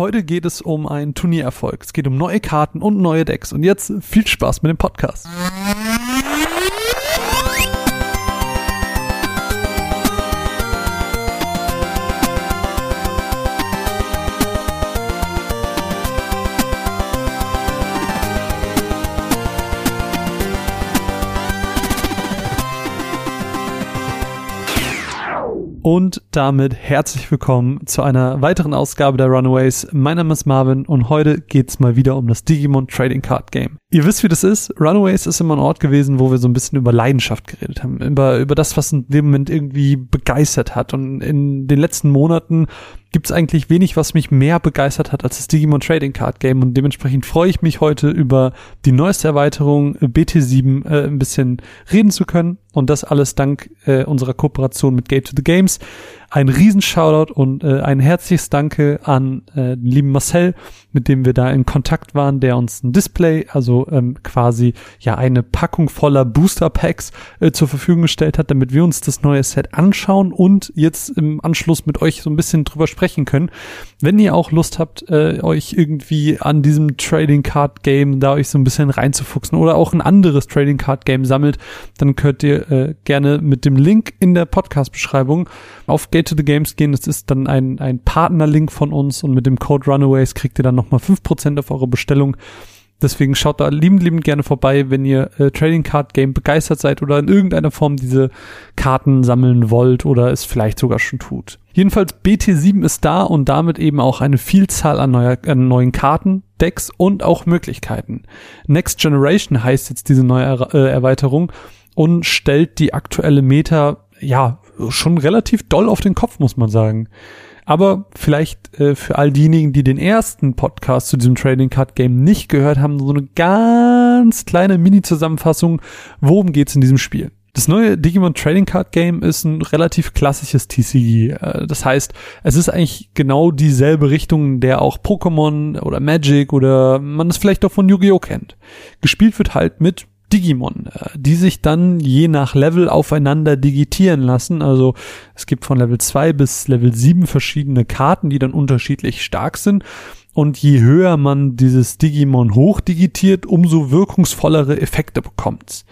Heute geht es um einen Turniererfolg. Es geht um neue Karten und neue Decks. Und jetzt viel Spaß mit dem Podcast. Und damit herzlich willkommen zu einer weiteren Ausgabe der Runaways. Mein Name ist Marvin und heute geht's mal wieder um das Digimon Trading Card Game. Ihr wisst, wie das ist. Runaways ist immer ein Ort gewesen, wo wir so ein bisschen über Leidenschaft geredet haben. Über, über das, was in dem Moment irgendwie begeistert hat. Und in den letzten Monaten gibt es eigentlich wenig, was mich mehr begeistert hat als das Digimon Trading Card Game und dementsprechend freue ich mich heute über die neueste Erweiterung BT7 äh, ein bisschen reden zu können und das alles dank äh, unserer Kooperation mit Gate to the Games. Ein riesen Shoutout und äh, ein herzliches Danke an äh, den lieben Marcel, mit dem wir da in Kontakt waren, der uns ein Display, also ähm, quasi ja eine Packung voller Booster Packs äh, zur Verfügung gestellt hat, damit wir uns das neue Set anschauen und jetzt im Anschluss mit euch so ein bisschen drüber sprechen können. Wenn ihr auch Lust habt, äh, euch irgendwie an diesem Trading Card Game da euch so ein bisschen reinzufuchsen oder auch ein anderes Trading Card Game sammelt, dann könnt ihr äh, gerne mit dem Link in der Podcast Beschreibung auf Gate to the Games gehen. Das ist dann ein, ein Partnerlink von uns und mit dem Code Runaways kriegt ihr dann nochmal 5% auf eure Bestellung. Deswegen schaut da liebend, liebend gerne vorbei, wenn ihr äh, Trading Card Game begeistert seid oder in irgendeiner Form diese Karten sammeln wollt oder es vielleicht sogar schon tut. Jedenfalls BT7 ist da und damit eben auch eine Vielzahl an, neuer, an neuen Karten, Decks und auch Möglichkeiten. Next Generation heißt jetzt diese neue er äh, Erweiterung und stellt die aktuelle Meta ja schon relativ doll auf den Kopf, muss man sagen. Aber vielleicht äh, für all diejenigen, die den ersten Podcast zu diesem Trading Card Game nicht gehört haben, so eine ganz kleine Mini-Zusammenfassung, worum geht's in diesem Spiel. Das neue Digimon Trading Card Game ist ein relativ klassisches TCG. Äh, das heißt, es ist eigentlich genau dieselbe Richtung, in der auch Pokémon oder Magic oder man es vielleicht auch von Yu-Gi-Oh kennt. Gespielt wird halt mit Digimon, äh, die sich dann je nach Level aufeinander digitieren lassen. Also es gibt von Level 2 bis Level 7 verschiedene Karten, die dann unterschiedlich stark sind. Und je höher man dieses Digimon hochdigitiert, umso wirkungsvollere Effekte bekommt's.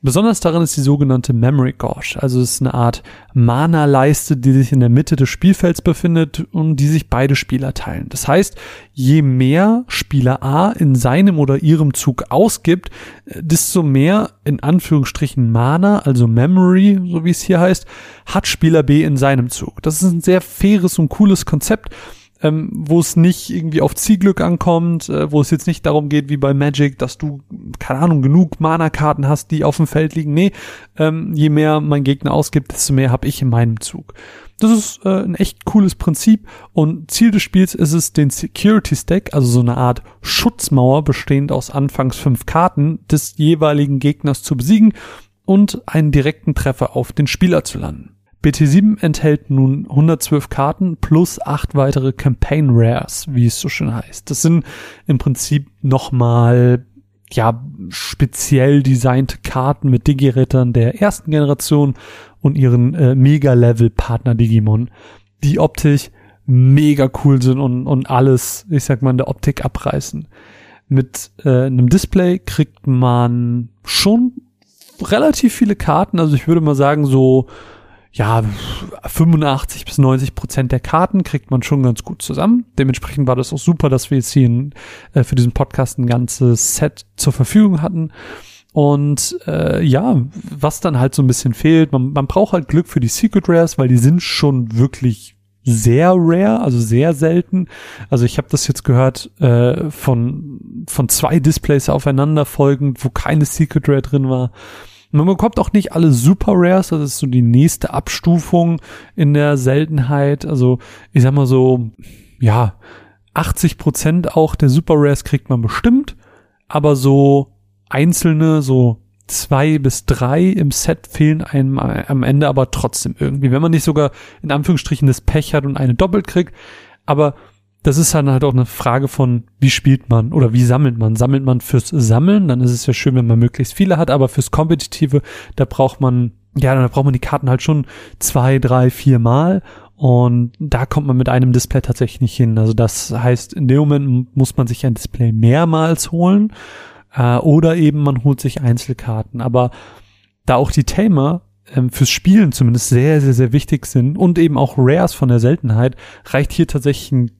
Besonders daran ist die sogenannte Memory Gauge, also es ist eine Art Mana-Leiste, die sich in der Mitte des Spielfelds befindet und die sich beide Spieler teilen. Das heißt, je mehr Spieler A in seinem oder ihrem Zug ausgibt, desto mehr in Anführungsstrichen Mana, also Memory, so wie es hier heißt, hat Spieler B in seinem Zug. Das ist ein sehr faires und cooles Konzept ähm, wo es nicht irgendwie auf Zielglück ankommt, äh, wo es jetzt nicht darum geht wie bei Magic, dass du, keine Ahnung, genug Mana-Karten hast, die auf dem Feld liegen. Nee, ähm, je mehr mein Gegner ausgibt, desto mehr habe ich in meinem Zug. Das ist äh, ein echt cooles Prinzip und Ziel des Spiels ist es, den Security Stack, also so eine Art Schutzmauer bestehend aus anfangs fünf Karten des jeweiligen Gegners zu besiegen und einen direkten Treffer auf den Spieler zu landen. BT7 enthält nun 112 Karten plus acht weitere Campaign Rares, wie es so schön heißt. Das sind im Prinzip nochmal ja, speziell designte Karten mit Digi-Rittern der ersten Generation und ihren äh, Mega-Level-Partner Digimon, die optisch mega cool sind und, und alles, ich sag mal, in der Optik abreißen. Mit äh, einem Display kriegt man schon relativ viele Karten, also ich würde mal sagen, so ja, 85 bis 90 Prozent der Karten kriegt man schon ganz gut zusammen. Dementsprechend war das auch super, dass wir jetzt hier in, äh, für diesen Podcast ein ganzes Set zur Verfügung hatten. Und äh, ja, was dann halt so ein bisschen fehlt, man, man braucht halt Glück für die Secret Rares, weil die sind schon wirklich sehr rare, also sehr selten. Also ich habe das jetzt gehört äh, von von zwei Displays aufeinander folgend, wo keine Secret Rare drin war. Man bekommt auch nicht alle Super Rares, das ist so die nächste Abstufung in der Seltenheit. Also ich sag mal so, ja, 80 Prozent auch der Super Rares kriegt man bestimmt, aber so einzelne, so zwei bis drei im Set fehlen einem am Ende aber trotzdem irgendwie. Wenn man nicht sogar in Anführungsstrichen das Pech hat und eine doppelt kriegt, aber das ist dann halt auch eine Frage von, wie spielt man oder wie sammelt man? Sammelt man fürs Sammeln, dann ist es ja schön, wenn man möglichst viele hat, aber fürs Kompetitive, da braucht man, ja, da braucht man die Karten halt schon zwei, drei, vier Mal Und da kommt man mit einem Display tatsächlich nicht hin. Also das heißt, in dem Moment muss man sich ein Display mehrmals holen äh, oder eben man holt sich Einzelkarten. Aber da auch die Tamer ähm, fürs Spielen zumindest sehr, sehr, sehr wichtig sind und eben auch Rares von der Seltenheit, reicht hier tatsächlich ein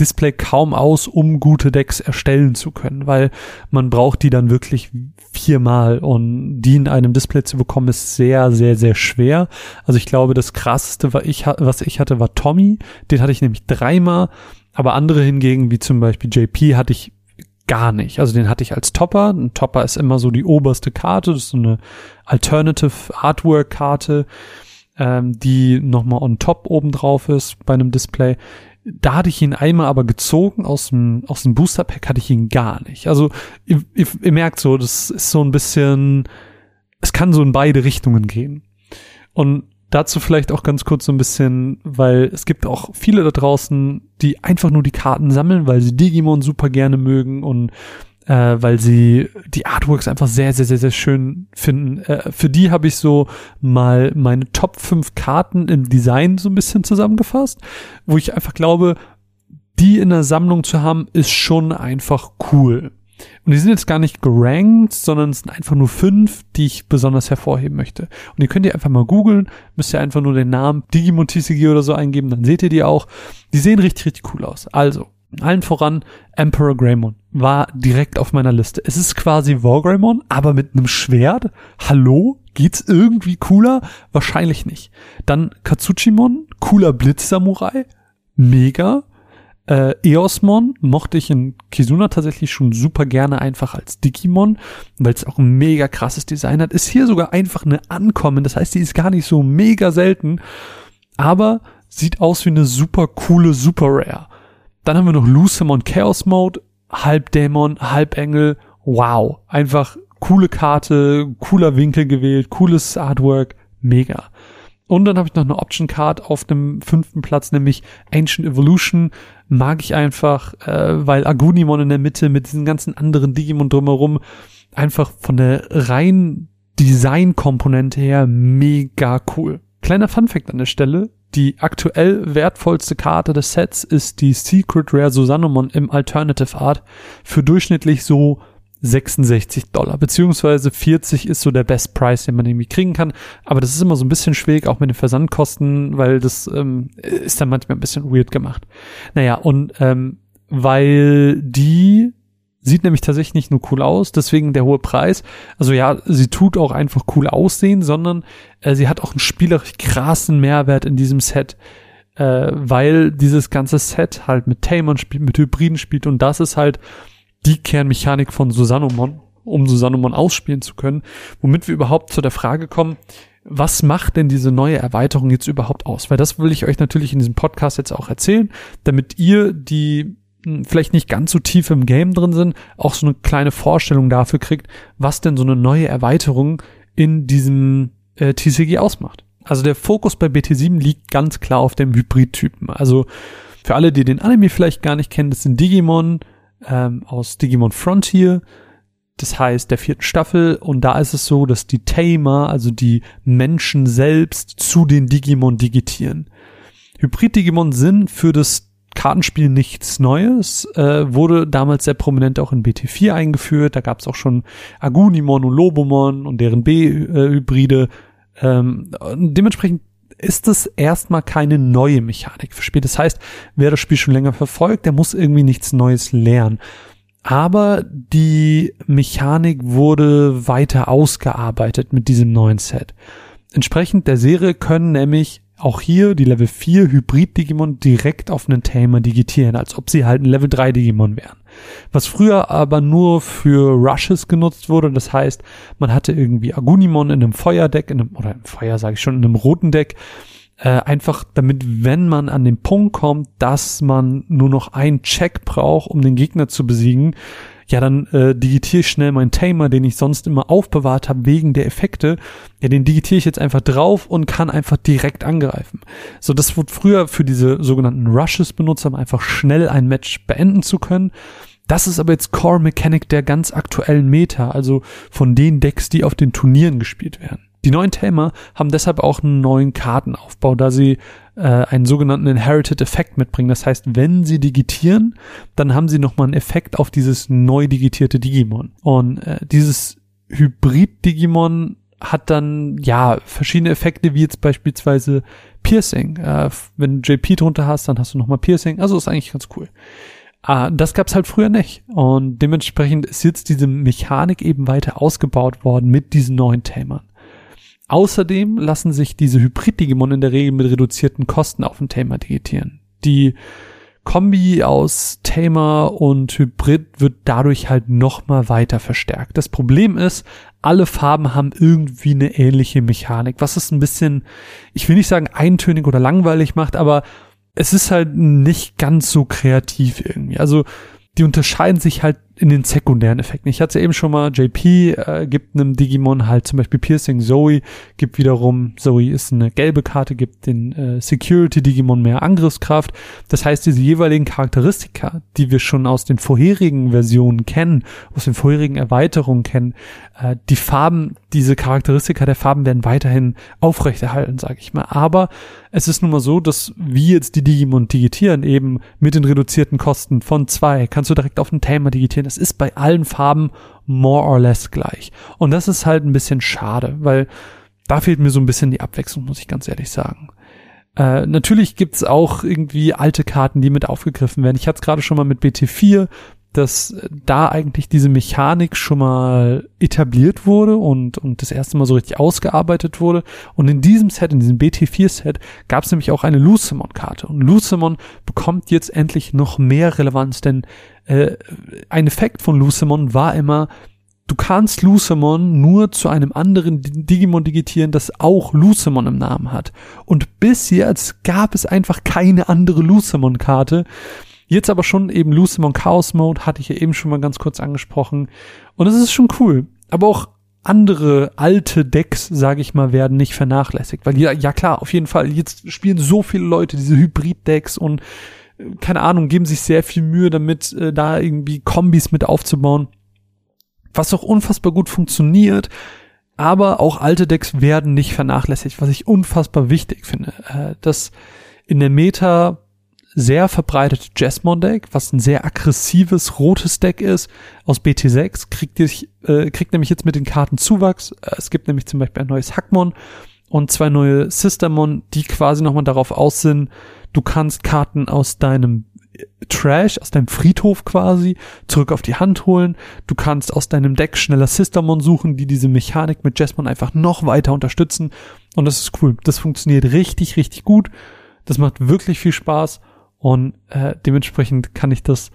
Display kaum aus, um gute Decks erstellen zu können, weil man braucht die dann wirklich viermal und die in einem Display zu bekommen ist sehr, sehr, sehr schwer. Also ich glaube, das krasseste, was ich, was ich hatte, war Tommy. Den hatte ich nämlich dreimal, aber andere hingegen, wie zum Beispiel JP, hatte ich gar nicht. Also den hatte ich als Topper. Ein Topper ist immer so die oberste Karte, das ist so eine Alternative Artwork Karte, ähm, die nochmal on top oben drauf ist bei einem Display da hatte ich ihn einmal aber gezogen aus dem, aus dem Booster Pack hatte ich ihn gar nicht. Also ihr, ihr, ihr merkt so, das ist so ein bisschen, es kann so in beide Richtungen gehen. Und dazu vielleicht auch ganz kurz so ein bisschen, weil es gibt auch viele da draußen, die einfach nur die Karten sammeln, weil sie Digimon super gerne mögen und äh, weil sie die Artworks einfach sehr, sehr, sehr, sehr schön finden. Äh, für die habe ich so mal meine Top 5 Karten im Design so ein bisschen zusammengefasst, wo ich einfach glaube, die in der Sammlung zu haben, ist schon einfach cool. Und die sind jetzt gar nicht gerankt, sondern es sind einfach nur fünf, die ich besonders hervorheben möchte. Und ihr könnt ihr einfach mal googeln, müsst ihr einfach nur den Namen Digimon TCG oder so eingeben, dann seht ihr die auch. Die sehen richtig, richtig cool aus. Also, allen voran Emperor Greymon war direkt auf meiner Liste. Es ist quasi Wargreymon, aber mit einem Schwert. Hallo? Geht's irgendwie cooler? Wahrscheinlich nicht. Dann Katsuchimon, cooler Blitzsamurai. Mega. Äh, Eosmon mochte ich in Kizuna tatsächlich schon super gerne einfach als Digimon, weil es auch ein mega krasses Design hat. Ist hier sogar einfach eine Ankommen. Das heißt, die ist gar nicht so mega selten, aber sieht aus wie eine super coole Super Rare. Dann haben wir noch Lucemon Chaos Mode, halb Dämon, halb Engel. Wow. Einfach coole Karte, cooler Winkel gewählt, cooles Artwork. Mega. Und dann habe ich noch eine Option Card auf dem fünften Platz, nämlich Ancient Evolution. Mag ich einfach, äh, weil Agunimon in der Mitte mit diesen ganzen anderen Digimon drumherum einfach von der rein Design-Komponente her mega cool. Kleiner Funfact an der Stelle. Die aktuell wertvollste Karte des Sets ist die Secret Rare Susanomon im Alternative Art für durchschnittlich so 66 Dollar, beziehungsweise 40 ist so der Best Price, den man irgendwie kriegen kann. Aber das ist immer so ein bisschen schwierig, auch mit den Versandkosten, weil das ähm, ist dann manchmal ein bisschen weird gemacht. Naja, und ähm, weil die Sieht nämlich tatsächlich nicht nur cool aus, deswegen der hohe Preis. Also ja, sie tut auch einfach cool aussehen, sondern äh, sie hat auch einen spielerisch krassen Mehrwert in diesem Set, äh, weil dieses ganze Set halt mit Tamon spielt, mit Hybriden spielt und das ist halt die Kernmechanik von Susanomon, um Susanomon ausspielen zu können, womit wir überhaupt zu der Frage kommen, was macht denn diese neue Erweiterung jetzt überhaupt aus? Weil das will ich euch natürlich in diesem Podcast jetzt auch erzählen, damit ihr die vielleicht nicht ganz so tief im Game drin sind, auch so eine kleine Vorstellung dafür kriegt, was denn so eine neue Erweiterung in diesem äh, TCG ausmacht. Also der Fokus bei BT7 liegt ganz klar auf dem Hybrid-Typen. Also für alle, die den Anime vielleicht gar nicht kennen, das sind Digimon ähm, aus Digimon Frontier, das heißt der vierten Staffel und da ist es so, dass die Tamer, also die Menschen selbst zu den Digimon digitieren. Hybrid-Digimon sind für das Kartenspiel nichts Neues, äh, wurde damals sehr prominent auch in BT4 eingeführt. Da gab es auch schon Agunimon und Lobomon und deren B-Hybride. Ähm, dementsprechend ist es erstmal keine neue Mechanik für Spiel. Das heißt, wer das Spiel schon länger verfolgt, der muss irgendwie nichts Neues lernen. Aber die Mechanik wurde weiter ausgearbeitet mit diesem neuen Set. Entsprechend der Serie können nämlich auch hier die Level 4 Hybrid-Digimon direkt auf einen Tamer digitieren, als ob sie halt ein Level 3 Digimon wären. Was früher aber nur für Rushes genutzt wurde, das heißt, man hatte irgendwie Agunimon in einem Feuerdeck, in einem, oder im Feuer sage ich schon, in einem roten Deck, äh, einfach damit, wenn man an den Punkt kommt, dass man nur noch einen Check braucht, um den Gegner zu besiegen, ja, dann äh, digitiere ich schnell meinen Tamer, den ich sonst immer aufbewahrt habe wegen der Effekte. Ja, den digitiere ich jetzt einfach drauf und kann einfach direkt angreifen. So, das wurde früher für diese sogenannten Rushes benutzt, um einfach schnell ein Match beenden zu können. Das ist aber jetzt Core Mechanic der ganz aktuellen Meta, also von den Decks, die auf den Turnieren gespielt werden. Die neuen Tamer haben deshalb auch einen neuen Kartenaufbau, da sie äh, einen sogenannten Inherited-Effekt mitbringen. Das heißt, wenn sie digitieren, dann haben sie nochmal einen Effekt auf dieses neu digitierte Digimon. Und äh, dieses Hybrid-Digimon hat dann ja verschiedene Effekte, wie jetzt beispielsweise Piercing. Äh, wenn du JP drunter hast, dann hast du nochmal Piercing. Also ist eigentlich ganz cool. Äh, das gab's halt früher nicht. Und dementsprechend ist jetzt diese Mechanik eben weiter ausgebaut worden mit diesen neuen Tamern. Außerdem lassen sich diese Hybrid-Digimon in der Regel mit reduzierten Kosten auf den Tamer digitieren. Die Kombi aus Tamer und Hybrid wird dadurch halt nochmal weiter verstärkt. Das Problem ist, alle Farben haben irgendwie eine ähnliche Mechanik, was es ein bisschen, ich will nicht sagen eintönig oder langweilig macht, aber es ist halt nicht ganz so kreativ irgendwie. Also die unterscheiden sich halt in den sekundären Effekten. Ich hatte ja eben schon mal, JP äh, gibt einem Digimon halt zum Beispiel Piercing, Zoe gibt wiederum, Zoe ist eine gelbe Karte, gibt den äh, Security-Digimon mehr Angriffskraft. Das heißt, diese jeweiligen Charakteristika, die wir schon aus den vorherigen Versionen kennen, aus den vorherigen Erweiterungen kennen, äh, die Farben, diese Charakteristika der Farben werden weiterhin aufrechterhalten, sage ich mal. Aber es ist nun mal so, dass wir jetzt die Digimon digitieren, eben mit den reduzierten Kosten von zwei, kannst du direkt auf den Tamer digitieren. Das ist bei allen Farben more or less gleich. Und das ist halt ein bisschen schade, weil da fehlt mir so ein bisschen die Abwechslung, muss ich ganz ehrlich sagen. Äh, natürlich gibt's auch irgendwie alte Karten, die mit aufgegriffen werden. Ich hatte es gerade schon mal mit BT4, dass da eigentlich diese Mechanik schon mal etabliert wurde und, und das erste Mal so richtig ausgearbeitet wurde. Und in diesem Set, in diesem BT4-Set, gab es nämlich auch eine Lucemon-Karte. Und Lucemon bekommt jetzt endlich noch mehr Relevanz, denn äh, ein Effekt von Lucemon war immer, du kannst Lucemon nur zu einem anderen Digimon digitieren, das auch Lucemon im Namen hat. Und bis jetzt gab es einfach keine andere Lucemon-Karte. Jetzt aber schon eben Lucemon Chaos Mode, hatte ich ja eben schon mal ganz kurz angesprochen. Und es ist schon cool. Aber auch andere alte Decks, sage ich mal, werden nicht vernachlässigt. Weil ja, ja klar, auf jeden Fall, jetzt spielen so viele Leute diese Hybrid-Decks und äh, keine Ahnung, geben sich sehr viel Mühe damit, äh, da irgendwie Kombis mit aufzubauen. Was auch unfassbar gut funktioniert. Aber auch alte Decks werden nicht vernachlässigt, was ich unfassbar wichtig finde. Äh, dass in der Meta sehr verbreitete Jasmon-Deck, was ein sehr aggressives rotes Deck ist, aus BT6, kriegt, dich, äh, kriegt nämlich jetzt mit den Karten Zuwachs. Äh, es gibt nämlich zum Beispiel ein neues Hackmon und zwei neue Sistermon, die quasi nochmal darauf aus sind, du kannst Karten aus deinem Trash, aus deinem Friedhof quasi, zurück auf die Hand holen. Du kannst aus deinem Deck schneller Sistermon suchen, die diese Mechanik mit Jasmon einfach noch weiter unterstützen. Und das ist cool. Das funktioniert richtig, richtig gut. Das macht wirklich viel Spaß. Und äh, dementsprechend kann ich das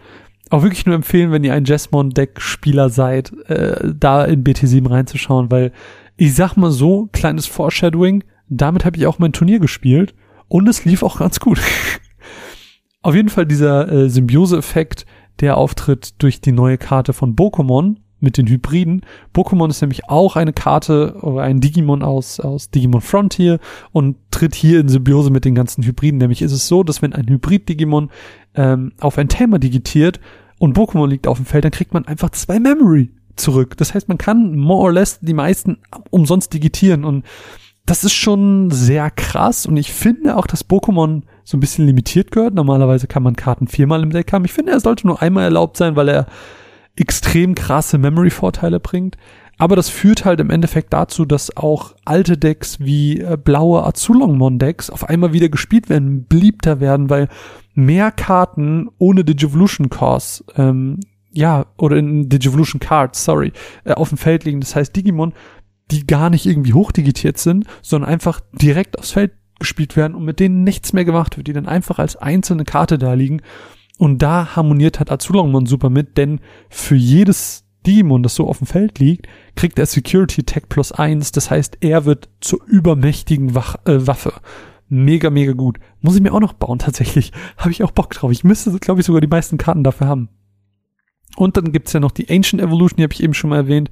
auch wirklich nur empfehlen, wenn ihr ein Jesmon-Deck-Spieler seid, äh, da in BT7 reinzuschauen, weil ich sag mal so, kleines Foreshadowing, damit habe ich auch mein Turnier gespielt und es lief auch ganz gut. Auf jeden Fall dieser äh, Symbiose-Effekt, der auftritt durch die neue Karte von Pokémon, mit den Hybriden. Pokémon ist nämlich auch eine Karte oder ein Digimon aus, aus Digimon Frontier und tritt hier in Symbiose mit den ganzen Hybriden. Nämlich ist es so, dass wenn ein Hybrid-Digimon ähm, auf ein Thema digitiert und Pokémon liegt auf dem Feld, dann kriegt man einfach zwei Memory zurück. Das heißt, man kann more or less die meisten umsonst digitieren und das ist schon sehr krass und ich finde auch, dass Pokémon so ein bisschen limitiert gehört. Normalerweise kann man Karten viermal im Deck haben. Ich finde, er sollte nur einmal erlaubt sein, weil er extrem krasse Memory-Vorteile bringt. Aber das führt halt im Endeffekt dazu, dass auch alte Decks wie äh, blaue Azulongmon-Decks auf einmal wieder gespielt werden, beliebter werden, weil mehr Karten ohne Digivolution Cause, ähm, ja, oder in Digivolution Cards, sorry, äh, auf dem Feld liegen. Das heißt Digimon, die gar nicht irgendwie hochdigitiert sind, sondern einfach direkt aufs Feld gespielt werden und mit denen nichts mehr gemacht wird, die dann einfach als einzelne Karte da liegen und da harmoniert hat Azulongmon super mit, denn für jedes Digimon, das so auf dem Feld liegt, kriegt er Security Tech plus eins. Das heißt, er wird zur übermächtigen Wach äh, Waffe. Mega, mega gut. Muss ich mir auch noch bauen, tatsächlich. Habe ich auch Bock drauf. Ich müsste, glaube ich, sogar die meisten Karten dafür haben. Und dann gibt's ja noch die Ancient Evolution, die habe ich eben schon mal erwähnt.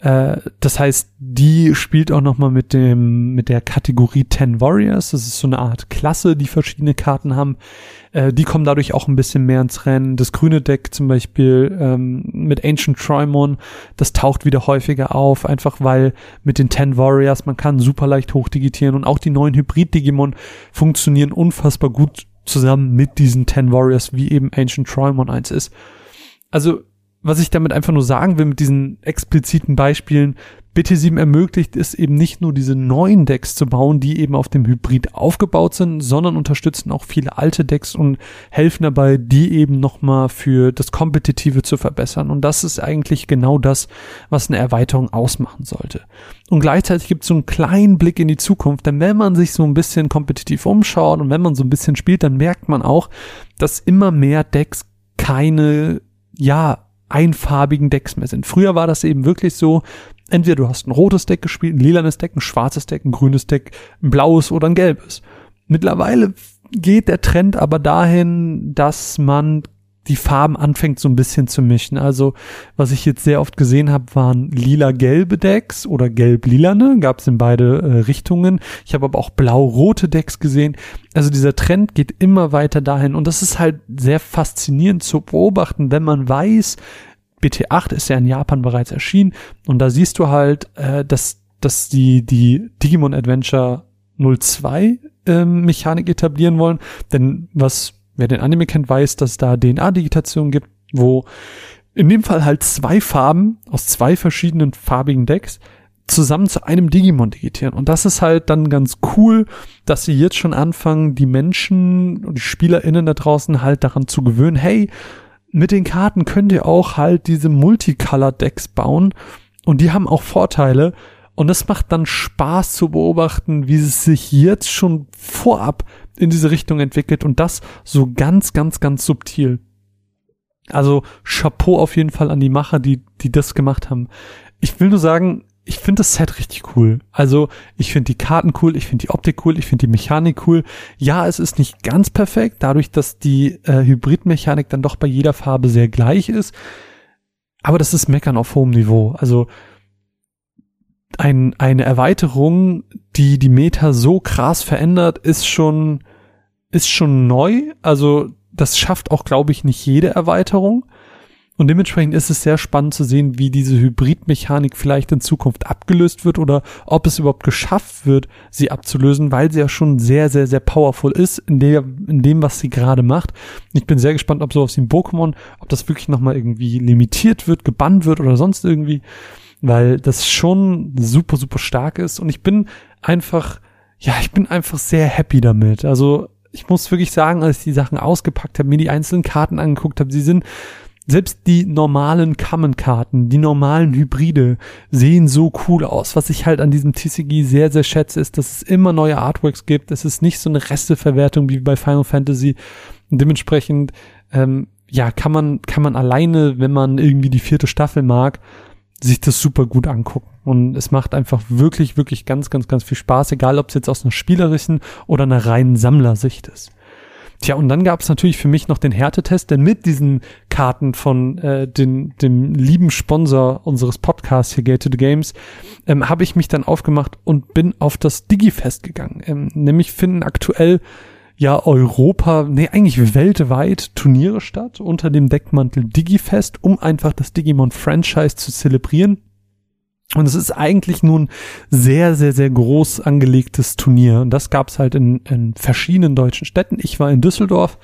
Äh, das heißt, die spielt auch noch mal mit dem mit der Kategorie 10 Warriors. Das ist so eine Art Klasse, die verschiedene Karten haben. Äh, die kommen dadurch auch ein bisschen mehr ins Rennen. Das grüne Deck zum Beispiel ähm, mit Ancient Trimon, das taucht wieder häufiger auf, einfach weil mit den 10 Warriors man kann super leicht hochdigitieren und auch die neuen Hybrid-Digimon funktionieren unfassbar gut zusammen mit diesen 10 Warriors, wie eben Ancient Trimon eins ist. Also was ich damit einfach nur sagen will mit diesen expliziten Beispielen, BT7 ermöglicht es eben nicht nur diese neuen Decks zu bauen, die eben auf dem Hybrid aufgebaut sind, sondern unterstützen auch viele alte Decks und helfen dabei, die eben nochmal für das Kompetitive zu verbessern. Und das ist eigentlich genau das, was eine Erweiterung ausmachen sollte. Und gleichzeitig gibt es so einen kleinen Blick in die Zukunft, denn wenn man sich so ein bisschen kompetitiv umschaut und wenn man so ein bisschen spielt, dann merkt man auch, dass immer mehr Decks keine, ja, einfarbigen Decks mehr sind. Früher war das eben wirklich so, entweder du hast ein rotes Deck gespielt, ein lilanes Deck, ein schwarzes Deck, ein grünes Deck, ein blaues oder ein gelbes. Mittlerweile geht der Trend aber dahin, dass man die Farben anfängt so ein bisschen zu mischen. Also was ich jetzt sehr oft gesehen habe, waren lila-gelbe Decks oder gelb-lilane, gab es in beide äh, Richtungen. Ich habe aber auch blau-rote Decks gesehen. Also dieser Trend geht immer weiter dahin und das ist halt sehr faszinierend zu beobachten, wenn man weiß, BT8 ist ja in Japan bereits erschienen und da siehst du halt, äh, dass, dass die, die Digimon Adventure 02 ähm, Mechanik etablieren wollen. Denn was Wer den Anime kennt, weiß, dass es da DNA-Digitation gibt, wo in dem Fall halt zwei Farben aus zwei verschiedenen farbigen Decks zusammen zu einem Digimon digitieren. Und das ist halt dann ganz cool, dass sie jetzt schon anfangen, die Menschen und die SpielerInnen da draußen halt daran zu gewöhnen, hey, mit den Karten könnt ihr auch halt diese Multicolor-Decks bauen und die haben auch Vorteile. Und es macht dann Spaß zu beobachten, wie es sich jetzt schon vorab in diese Richtung entwickelt und das so ganz, ganz, ganz subtil. Also Chapeau auf jeden Fall an die Macher, die, die das gemacht haben. Ich will nur sagen, ich finde das Set richtig cool. Also ich finde die Karten cool, ich finde die Optik cool, ich finde die Mechanik cool. Ja, es ist nicht ganz perfekt, dadurch, dass die äh, Hybridmechanik dann doch bei jeder Farbe sehr gleich ist. Aber das ist Meckern auf hohem Niveau. Also ein, eine Erweiterung, die die Meta so krass verändert, ist schon, ist schon neu. Also das schafft auch, glaube ich, nicht jede Erweiterung. Und dementsprechend ist es sehr spannend zu sehen, wie diese Hybridmechanik vielleicht in Zukunft abgelöst wird oder ob es überhaupt geschafft wird, sie abzulösen, weil sie ja schon sehr, sehr, sehr powerful ist in, der, in dem, was sie gerade macht. Ich bin sehr gespannt, ob sowas wie ein Pokémon, ob das wirklich nochmal irgendwie limitiert wird, gebannt wird oder sonst irgendwie weil das schon super, super stark ist und ich bin einfach, ja, ich bin einfach sehr happy damit. Also ich muss wirklich sagen, als ich die Sachen ausgepackt habe, mir die einzelnen Karten angeguckt habe, sie sind selbst die normalen Kammenkarten, die normalen Hybride sehen so cool aus. Was ich halt an diesem TCG sehr, sehr schätze, ist, dass es immer neue Artworks gibt. Es ist nicht so eine Resteverwertung wie bei Final Fantasy. Und dementsprechend, ähm, ja, kann man, kann man alleine, wenn man irgendwie die vierte Staffel mag, sich das super gut angucken. Und es macht einfach wirklich, wirklich ganz, ganz, ganz viel Spaß, egal ob es jetzt aus einer spielerischen oder einer reinen Sammlersicht ist. Tja, und dann gab es natürlich für mich noch den Härtetest, denn mit diesen Karten von äh, den, dem lieben Sponsor unseres Podcasts hier, Gate to the Games, ähm, habe ich mich dann aufgemacht und bin auf das Digifest gegangen. Ähm, nämlich finden aktuell ja Europa, nee, eigentlich weltweit Turniere statt unter dem Deckmantel Digifest, um einfach das Digimon-Franchise zu zelebrieren. Und es ist eigentlich nun sehr, sehr, sehr groß angelegtes Turnier. Und das gab's halt in, in verschiedenen deutschen Städten. Ich war in Düsseldorf.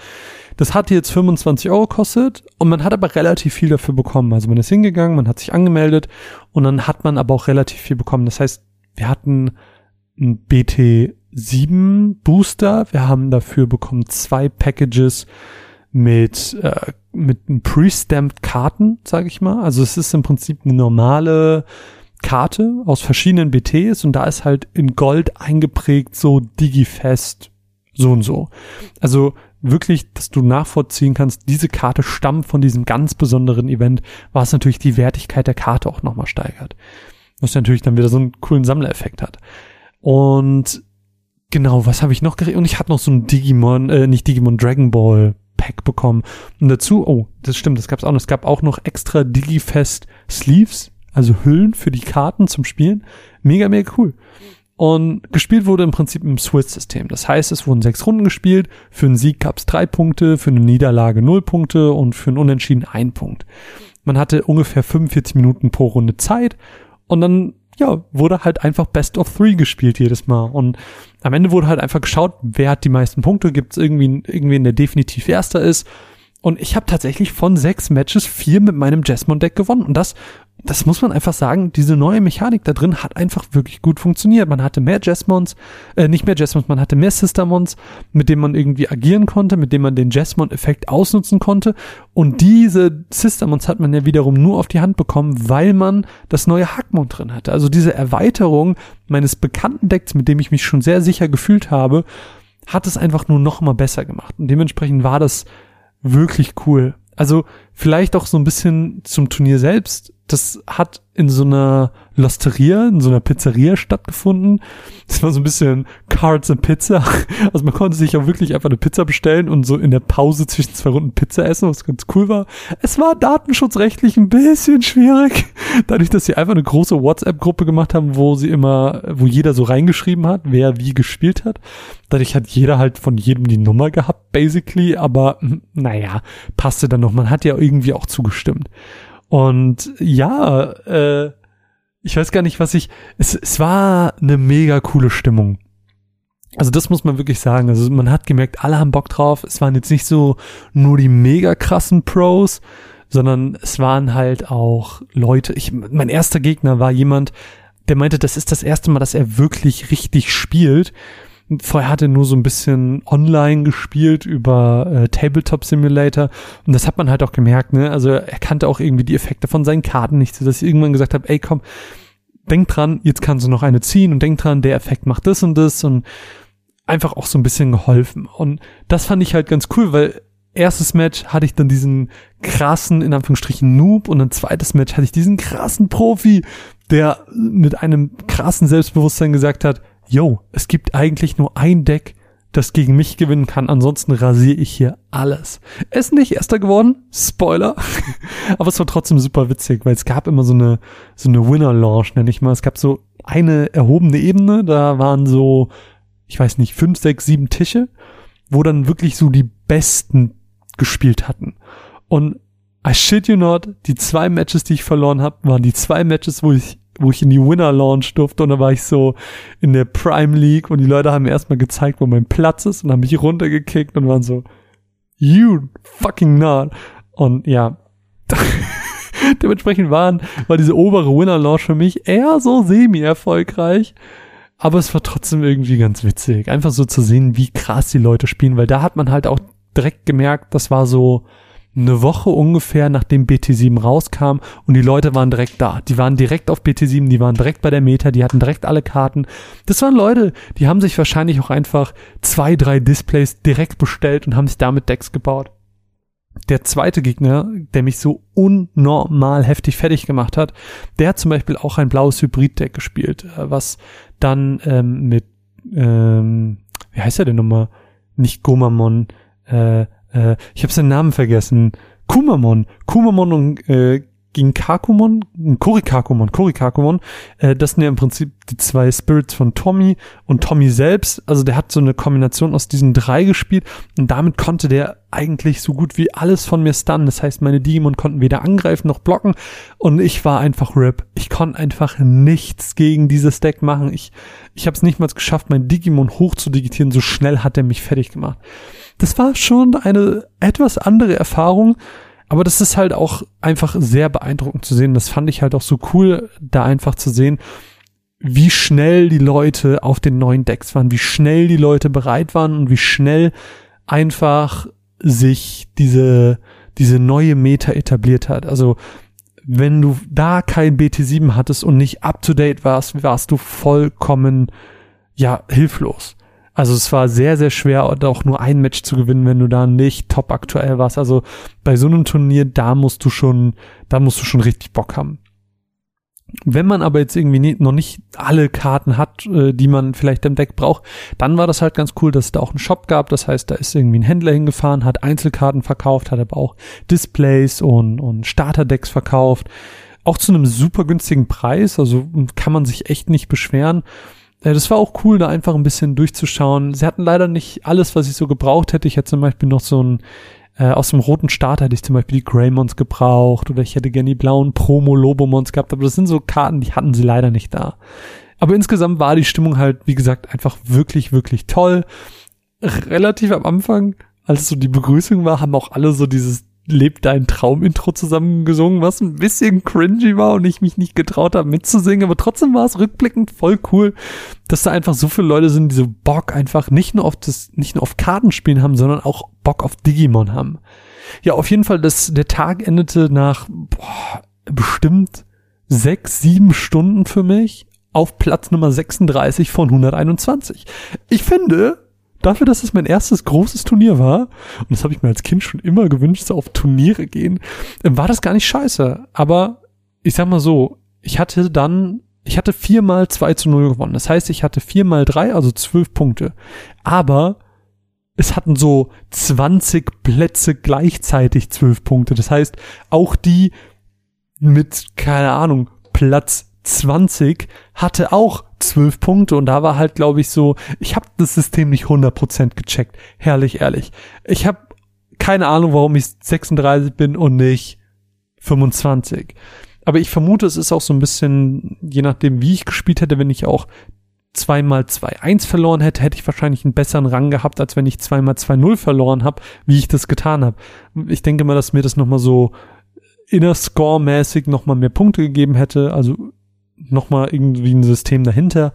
Das hat jetzt 25 Euro gekostet und man hat aber relativ viel dafür bekommen. Also man ist hingegangen, man hat sich angemeldet und dann hat man aber auch relativ viel bekommen. Das heißt, wir hatten ein BT sieben Booster. Wir haben dafür bekommen zwei Packages mit äh, mit pre-stamped Karten, sage ich mal. Also es ist im Prinzip eine normale Karte aus verschiedenen BTs und da ist halt in Gold eingeprägt so Digifest so und so. Also wirklich, dass du nachvollziehen kannst, diese Karte stammt von diesem ganz besonderen Event, was natürlich die Wertigkeit der Karte auch nochmal steigert. Was natürlich dann wieder so einen coolen Sammlereffekt hat. Und Genau, was habe ich noch geredet? Und ich hatte noch so ein Digimon, äh, nicht Digimon, Dragon Ball Pack bekommen. Und dazu, oh, das stimmt, das gab's auch noch. Es gab auch noch extra Digifest Sleeves, also Hüllen für die Karten zum Spielen. Mega, mega cool. Und gespielt wurde im Prinzip im Swiss-System. Das heißt, es wurden sechs Runden gespielt. Für einen Sieg gab's drei Punkte, für eine Niederlage null Punkte und für einen Unentschieden ein Punkt. Man hatte ungefähr 45 Minuten pro Runde Zeit und dann ja, wurde halt einfach Best of Three gespielt jedes Mal. Und am Ende wurde halt einfach geschaut, wer hat die meisten Punkte, gibt es irgendwie irgendwen, der definitiv erster ist. Und ich habe tatsächlich von sechs Matches vier mit meinem Jasmine-Deck gewonnen. Und das das muss man einfach sagen, diese neue Mechanik da drin hat einfach wirklich gut funktioniert. Man hatte mehr Jasmons, äh, nicht mehr Jasmons, man hatte mehr Sistermons, mit denen man irgendwie agieren konnte, mit denen man den Jasmon-Effekt ausnutzen konnte. Und diese Sistermons hat man ja wiederum nur auf die Hand bekommen, weil man das neue Hackmon drin hatte. Also diese Erweiterung meines bekannten Decks, mit dem ich mich schon sehr sicher gefühlt habe, hat es einfach nur noch mal besser gemacht. Und dementsprechend war das wirklich cool. Also vielleicht auch so ein bisschen zum Turnier selbst das hat in so einer Losteria, in so einer Pizzeria stattgefunden. Das war so ein bisschen Cards and Pizza. Also man konnte sich auch wirklich einfach eine Pizza bestellen und so in der Pause zwischen zwei Runden Pizza essen, was ganz cool war. Es war datenschutzrechtlich ein bisschen schwierig, dadurch, dass sie einfach eine große WhatsApp-Gruppe gemacht haben, wo sie immer, wo jeder so reingeschrieben hat, wer wie gespielt hat. Dadurch hat jeder halt von jedem die Nummer gehabt, basically, aber hm, naja, passte dann noch. Man hat ja irgendwie auch zugestimmt. Und ja, äh, ich weiß gar nicht, was ich. Es, es war eine mega coole Stimmung. Also das muss man wirklich sagen. Also man hat gemerkt, alle haben Bock drauf. Es waren jetzt nicht so nur die mega krassen Pros, sondern es waren halt auch Leute. Ich, mein erster Gegner war jemand, der meinte, das ist das erste Mal, dass er wirklich richtig spielt. Vorher hat er nur so ein bisschen online gespielt über äh, Tabletop Simulator und das hat man halt auch gemerkt, ne? Also er kannte auch irgendwie die Effekte von seinen Karten nicht, so dass ich irgendwann gesagt habe, ey komm, denk dran, jetzt kannst du noch eine ziehen und denk dran, der Effekt macht das und das und einfach auch so ein bisschen geholfen. Und das fand ich halt ganz cool, weil erstes Match hatte ich dann diesen krassen, in Anführungsstrichen, Noob und ein zweites Match hatte ich diesen krassen Profi, der mit einem krassen Selbstbewusstsein gesagt hat, yo, es gibt eigentlich nur ein Deck, das gegen mich gewinnen kann. Ansonsten rasiere ich hier alles. Er ist nicht erster geworden, Spoiler. Aber es war trotzdem super witzig, weil es gab immer so eine, so eine Winner-Launch, nenne ich mal. Es gab so eine erhobene Ebene, da waren so, ich weiß nicht, fünf, sechs, sieben Tische, wo dann wirklich so die Besten gespielt hatten. Und I shit you not, die zwei Matches, die ich verloren habe, waren die zwei Matches, wo ich wo ich in die Winner Launch durfte und da war ich so in der Prime League und die Leute haben mir erstmal gezeigt, wo mein Platz ist und haben mich runtergekickt und waren so, you fucking not. Und ja, dementsprechend waren, war diese obere Winner Launch für mich eher so semi-erfolgreich. Aber es war trotzdem irgendwie ganz witzig, einfach so zu sehen, wie krass die Leute spielen, weil da hat man halt auch direkt gemerkt, das war so, eine Woche ungefähr, nachdem BT7 rauskam und die Leute waren direkt da. Die waren direkt auf BT7, die waren direkt bei der Meta, die hatten direkt alle Karten. Das waren Leute, die haben sich wahrscheinlich auch einfach zwei, drei Displays direkt bestellt und haben sich damit Decks gebaut. Der zweite Gegner, der mich so unnormal heftig fertig gemacht hat, der hat zum Beispiel auch ein blaues Hybrid-Deck gespielt, äh, was dann ähm, mit, ähm, wie heißt er denn nochmal? Nicht Gomamon, äh, äh, ich habe seinen Namen vergessen. Kumamon. Kumamon und äh, gegen Kakumon, Kurikakumon, Kurikakumon, äh, das sind ja im Prinzip die zwei Spirits von Tommy und Tommy selbst, also der hat so eine Kombination aus diesen drei gespielt und damit konnte der eigentlich so gut wie alles von mir stunnen. Das heißt, meine Digimon konnten weder angreifen noch blocken und ich war einfach RIP. Ich konnte einfach nichts gegen dieses Deck machen. Ich, ich habe es nicht mal geschafft, mein Digimon hoch zu digitieren, so schnell hat er mich fertig gemacht das war schon eine etwas andere Erfahrung, aber das ist halt auch einfach sehr beeindruckend zu sehen. Das fand ich halt auch so cool, da einfach zu sehen, wie schnell die Leute auf den neuen Decks waren, wie schnell die Leute bereit waren und wie schnell einfach sich diese, diese neue Meta etabliert hat. Also, wenn du da kein BT7 hattest und nicht up to date warst, warst du vollkommen, ja, hilflos. Also es war sehr, sehr schwer, auch nur ein Match zu gewinnen, wenn du da nicht top aktuell warst. Also bei so einem Turnier, da musst du schon, da musst du schon richtig Bock haben. Wenn man aber jetzt irgendwie nie, noch nicht alle Karten hat, äh, die man vielleicht im Deck braucht, dann war das halt ganz cool, dass es da auch einen Shop gab. Das heißt, da ist irgendwie ein Händler hingefahren, hat Einzelkarten verkauft, hat aber auch Displays und, und Starterdecks verkauft. Auch zu einem super günstigen Preis, also kann man sich echt nicht beschweren. Ja, das war auch cool, da einfach ein bisschen durchzuschauen. Sie hatten leider nicht alles, was ich so gebraucht hätte. Ich hätte zum Beispiel noch so ein äh, aus dem roten Start hätte ich zum Beispiel die Greymons gebraucht oder ich hätte gerne die blauen Promo-Lobomons gehabt, aber das sind so Karten, die hatten sie leider nicht da. Aber insgesamt war die Stimmung halt, wie gesagt, einfach wirklich, wirklich toll. Relativ am Anfang, als so die Begrüßung war, haben auch alle so dieses Lebt dein Traum-Intro zusammengesungen, was ein bisschen cringy war und ich mich nicht getraut habe mitzusingen, aber trotzdem war es rückblickend voll cool, dass da einfach so viele Leute sind, die so Bock einfach nicht nur auf das, nicht nur auf Kartenspielen haben, sondern auch Bock auf Digimon haben. Ja, auf jeden Fall, das, der Tag endete nach boah, bestimmt sechs, sieben Stunden für mich auf Platz Nummer 36 von 121. Ich finde, dafür, dass es mein erstes großes Turnier war, und das habe ich mir als Kind schon immer gewünscht, so auf Turniere gehen, war das gar nicht scheiße. Aber ich sag mal so, ich hatte dann, ich hatte viermal 2 zu 0 gewonnen. Das heißt, ich hatte viermal drei, also zwölf Punkte. Aber es hatten so 20 Plätze gleichzeitig zwölf Punkte. Das heißt, auch die mit, keine Ahnung, Platz 20 hatte auch 12 Punkte und da war halt, glaube ich, so, ich habe das System nicht 100% gecheckt. Herrlich, ehrlich. Ich habe keine Ahnung, warum ich 36 bin und nicht 25. Aber ich vermute, es ist auch so ein bisschen, je nachdem, wie ich gespielt hätte, wenn ich auch zweimal 2-1 verloren hätte, hätte ich wahrscheinlich einen besseren Rang gehabt, als wenn ich zweimal 2-0 verloren habe, wie ich das getan habe. Ich denke mal, dass mir das nochmal so inner Score-mäßig nochmal mehr Punkte gegeben hätte, also nochmal irgendwie ein System dahinter.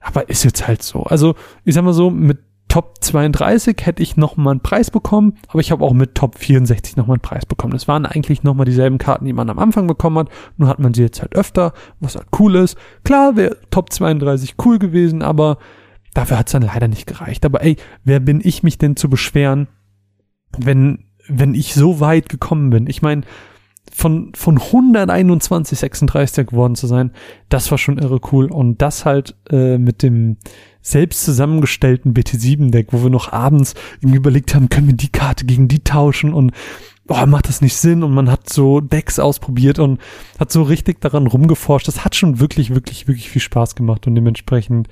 Aber ist jetzt halt so. Also, ich sag mal so, mit Top 32 hätte ich nochmal einen Preis bekommen, aber ich habe auch mit Top 64 nochmal einen Preis bekommen. Das waren eigentlich nochmal dieselben Karten, die man am Anfang bekommen hat, nur hat man sie jetzt halt öfter, was halt cool ist. Klar wäre Top 32 cool gewesen, aber dafür hat es dann leider nicht gereicht. Aber ey, wer bin ich mich denn zu beschweren, wenn, wenn ich so weit gekommen bin? Ich meine, von, von 121 36 geworden zu sein, das war schon irre cool. Und das halt äh, mit dem selbst zusammengestellten BT7-Deck, wo wir noch abends irgendwie überlegt haben, können wir die Karte gegen die tauschen und oh, macht das nicht Sinn? Und man hat so Decks ausprobiert und hat so richtig daran rumgeforscht. Das hat schon wirklich, wirklich, wirklich viel Spaß gemacht und dementsprechend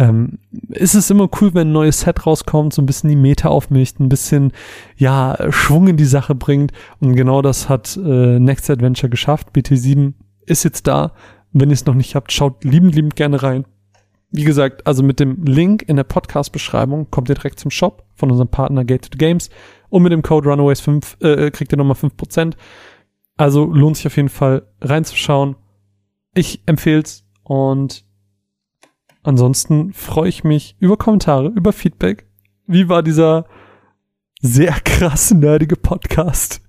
ähm, ist es immer cool, wenn ein neues Set rauskommt, so ein bisschen die Meta aufmischt, ein bisschen, ja, Schwung in die Sache bringt. Und genau das hat äh, Next Adventure geschafft. BT7 ist jetzt da. Wenn ihr es noch nicht habt, schaut liebend, liebend gerne rein. Wie gesagt, also mit dem Link in der Podcast-Beschreibung kommt ihr direkt zum Shop von unserem Partner Gated Games und mit dem Code Runaways5 äh, kriegt ihr nochmal 5%. Also lohnt sich auf jeden Fall reinzuschauen. Ich empfehle es und Ansonsten freue ich mich über Kommentare, über Feedback. Wie war dieser sehr krass nerdige Podcast?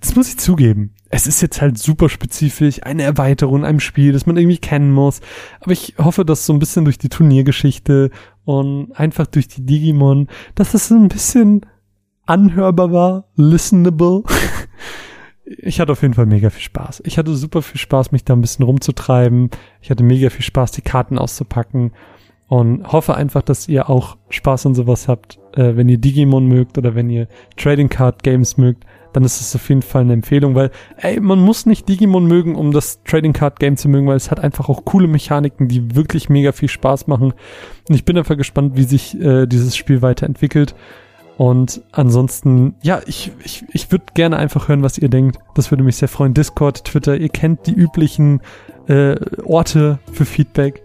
Das muss ich zugeben. Es ist jetzt halt super spezifisch, eine Erweiterung in einem Spiel, das man irgendwie kennen muss. Aber ich hoffe, dass so ein bisschen durch die Turniergeschichte und einfach durch die Digimon, dass es so ein bisschen anhörbar war, listenable. Ich hatte auf jeden Fall mega viel Spaß. Ich hatte super viel Spaß, mich da ein bisschen rumzutreiben. Ich hatte mega viel Spaß, die Karten auszupacken. Und hoffe einfach, dass ihr auch Spaß an sowas habt. Äh, wenn ihr Digimon mögt oder wenn ihr Trading Card Games mögt, dann ist es auf jeden Fall eine Empfehlung, weil, ey, man muss nicht Digimon mögen, um das Trading Card Game zu mögen, weil es hat einfach auch coole Mechaniken, die wirklich mega viel Spaß machen. Und ich bin einfach gespannt, wie sich äh, dieses Spiel weiterentwickelt. Und ansonsten, ja, ich, ich, ich würde gerne einfach hören, was ihr denkt. Das würde mich sehr freuen. Discord, Twitter, ihr kennt die üblichen äh, Orte für Feedback.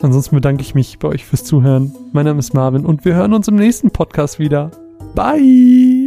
Ansonsten bedanke ich mich bei euch fürs Zuhören. Mein Name ist Marvin und wir hören uns im nächsten Podcast wieder. Bye!